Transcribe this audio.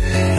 yeah.